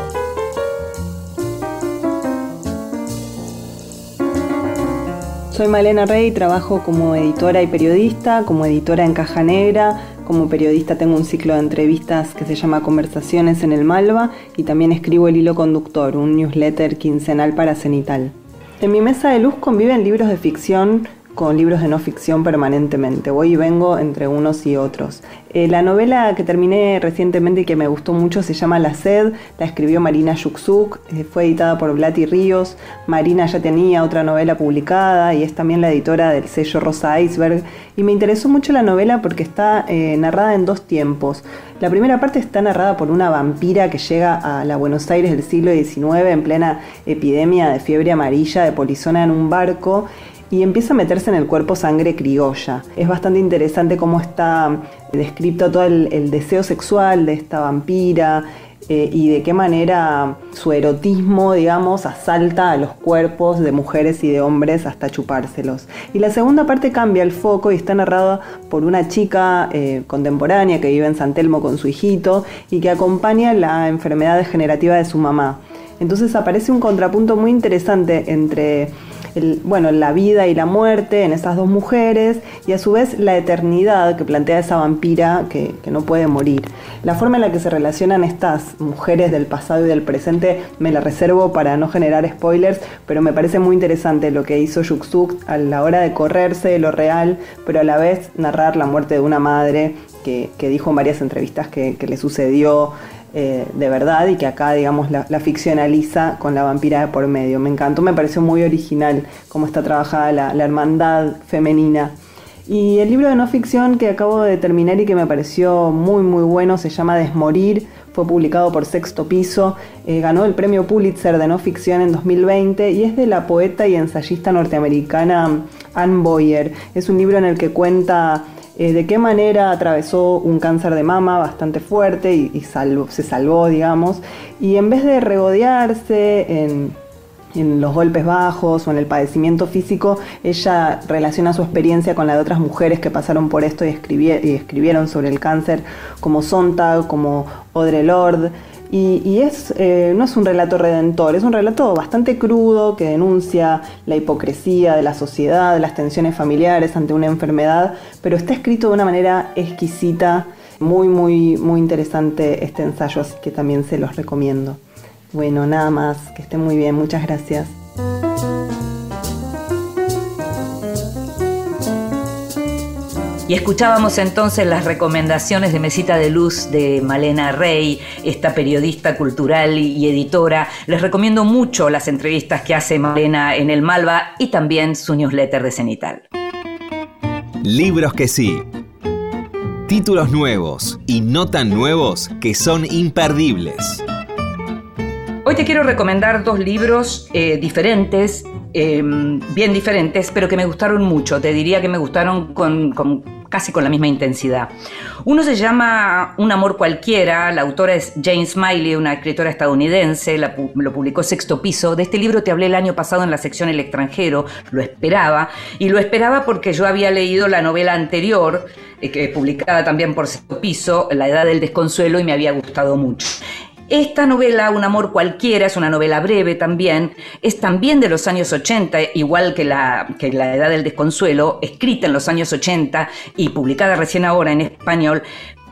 Soy Malena Rey, trabajo como editora y periodista, como editora en Caja Negra, como periodista tengo un ciclo de entrevistas que se llama Conversaciones en el Malva y también escribo El Hilo Conductor, un newsletter quincenal para Cenital. En mi mesa de luz conviven libros de ficción con libros de no ficción permanentemente. Voy y vengo entre unos y otros. Eh, la novela que terminé recientemente y que me gustó mucho se llama La Sed, la escribió Marina Yuxuk, eh, fue editada por Blati Ríos. Marina ya tenía otra novela publicada y es también la editora del sello Rosa Iceberg. Y me interesó mucho la novela porque está eh, narrada en dos tiempos. La primera parte está narrada por una vampira que llega a la Buenos Aires del siglo XIX en plena epidemia de fiebre amarilla de polizona en un barco y empieza a meterse en el cuerpo sangre criolla. Es bastante interesante cómo está descrito todo el, deseo sexual de esta vampira eh, y de qué manera su erotismo, digamos, asalta a los cuerpos de mujeres y de hombres hasta chupárselos. Y la segunda parte cambia el foco y está narrada por una chica eh, contemporánea que vive en San Telmo con su hijito y que acompaña la enfermedad degenerativa de su mamá. Entonces aparece un contrapunto muy interesante entre bueno, la vida y la muerte en esas dos mujeres y a su vez la eternidad que plantea esa vampira que, no puede morir. La forma en la que se relacionan estas mujeres del pasado y del presente me la reservo para no generar spoilers, pero me parece muy interesante lo que hizo Yuxuk a la hora de correrse de lo real, pero a la vez narrar la muerte de una madre que, dijo en varias entrevistas que, que le sucedió eh, de verdad y que acá, digamos, la, ficcionaliza con la vampira de por medio. Me encantó, me pareció muy original cómo está trabajada la, hermandad femenina. Y el libro de no ficción que acabo de terminar y que me pareció muy muy bueno se llama Desmorir, fue publicado por Sexto Piso, eh, ganó el premio Pulitzer de no ficción en 2020 y es de la poeta y ensayista norteamericana Anne Boyer. Es un libro en el que cuenta eh, de qué manera atravesó un cáncer de mama bastante fuerte y, se salvó, digamos, y en vez de regodearse en, los golpes bajos o en el padecimiento físico, ella relaciona su experiencia con la de otras mujeres que pasaron por esto y, escribieron sobre el cáncer, como Sontag, como Audre Lorde, Y, es, eh, no es un relato redentor, es un relato bastante crudo que denuncia la hipocresía de la sociedad, las tensiones familiares ante una enfermedad, pero está escrito de una manera exquisita, muy, muy, muy interesante este ensayo, así que también se los recomiendo. Bueno, nada más, que esté muy bien, muchas gracias. Y escuchábamos entonces las recomendaciones de Mesita de Luz de Malena Rey, esta periodista cultural y editora. Les recomiendo mucho las entrevistas que hace Malena en el Malva y también su newsletter de Cenital. Libros que sí. Títulos nuevos y no tan nuevos que son imperdibles. Hoy te quiero recomendar dos libros eh, diferentes, em, bien diferentes, pero que me gustaron mucho. Te diría que me gustaron con casi con la misma intensidad. Uno se llama Un amor cualquiera, la autora es Jane Smiley, una escritora estadounidense, lo publicó Sexto Piso. De este libro te hablé el año pasado en la sección El extranjero, lo esperaba, y lo esperaba porque yo había leído la novela anterior, eh, que publicada también por Sexto Piso, La edad del desconsuelo, y me había gustado mucho. Esta novela, Un amor cualquiera, es una novela breve también, es también de los años 80, igual que la, que la Edad del Desconsuelo, escrita en los años 80 y publicada recién ahora en español,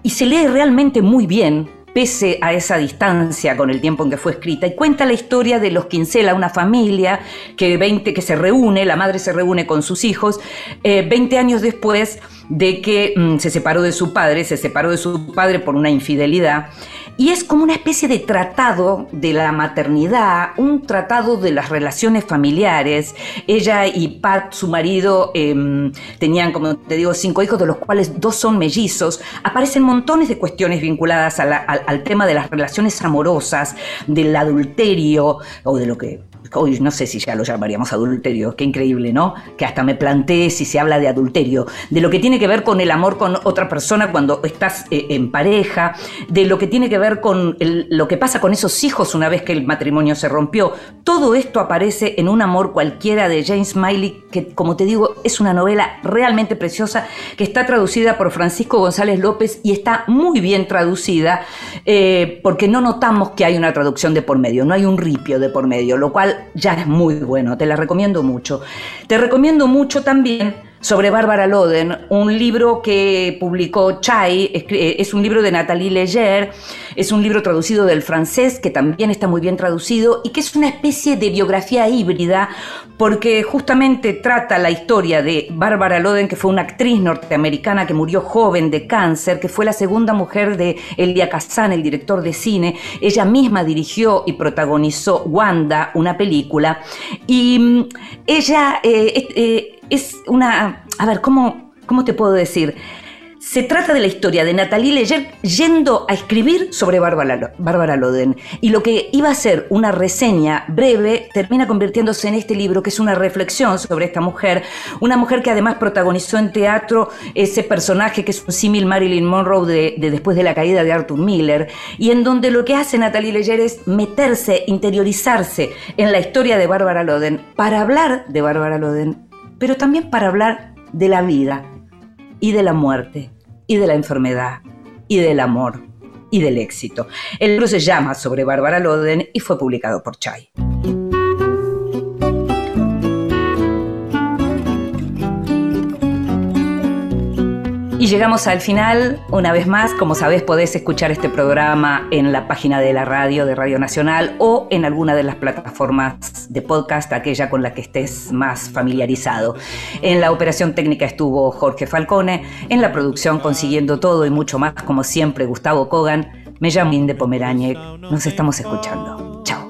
y se lee realmente muy bien, pese a esa distancia con el tiempo en que fue escrita, y cuenta la historia de los Quincela, una familia que, 20, que se reúne, la madre se reúne con sus hijos, 20 eh, años después de que mm, se separó de su padre, se separó de su padre por una infidelidad, y es como una especie de tratado de la maternidad, un tratado de las relaciones familiares. Ella y Pat, su marido, em, tenían, como te digo, cinco hijos, de los cuales dos son mellizos. Aparecen montones de cuestiones vinculadas al tema de las relaciones amorosas, del adulterio o de lo que hoy no sé si ya lo llamaríamos adulterio, qué increíble, ¿no? Que hasta me planteé si se habla de adulterio, de lo que tiene que ver con el amor con otra persona cuando estás eh, en pareja, de lo que tiene que ver con lo que pasa con esos hijos una vez que el matrimonio se rompió. Todo esto aparece en Un amor cualquiera de James Miley, que como te digo es una novela realmente preciosa, que está traducida por Francisco González López y está muy bien traducida, eh, porque no notamos que hay una traducción de por medio, no hay un ripio de por medio, lo cual ya es muy bueno, te la recomiendo mucho. Te recomiendo mucho también sobre Bárbara Loden, un libro que publicó Chai, eh, es un libro de Nathalie Leger, es un libro traducido del francés que también está muy bien traducido y que es una especie de biografía híbrida porque justamente trata la historia de Bárbara Loden, que fue una actriz norteamericana que murió joven de cáncer, que fue la segunda mujer de Elia Kazan, el director de cine. Ella misma dirigió y protagonizó Wanda, una película, y mm, ella... Eh, eh, es una... A ver, ¿cómo, cómo te puedo decir? Se trata de la historia de Natalie Leger yendo a escribir sobre Bárbara, Loden. Y lo que iba a ser una reseña breve termina convirtiéndose en este libro, que es una reflexión sobre esta mujer. Una mujer que además protagonizó en teatro ese personaje que es un símil Marilyn Monroe de, de, después de la caída de Arthur Miller. Y en donde lo que hace Natalie Leger es meterse, interiorizarse en la historia de Bárbara Loden para hablar de Bárbara Loden pero también para hablar de la vida y de la muerte y de la enfermedad y del amor y del éxito. El libro se llama Sobre Bárbara Loden y fue publicado por Chai. Y llegamos al final, una vez más, como sabés podés escuchar este programa en la página de la radio de Radio Nacional o en alguna de las plataformas de podcast, aquella con la que estés más familiarizado. En la operación técnica estuvo Jorge Falcone, en la producción consiguiendo todo y mucho más, como siempre, Gustavo Kogan. Me llamo Inde Pomeráñez, nos estamos escuchando. Chao.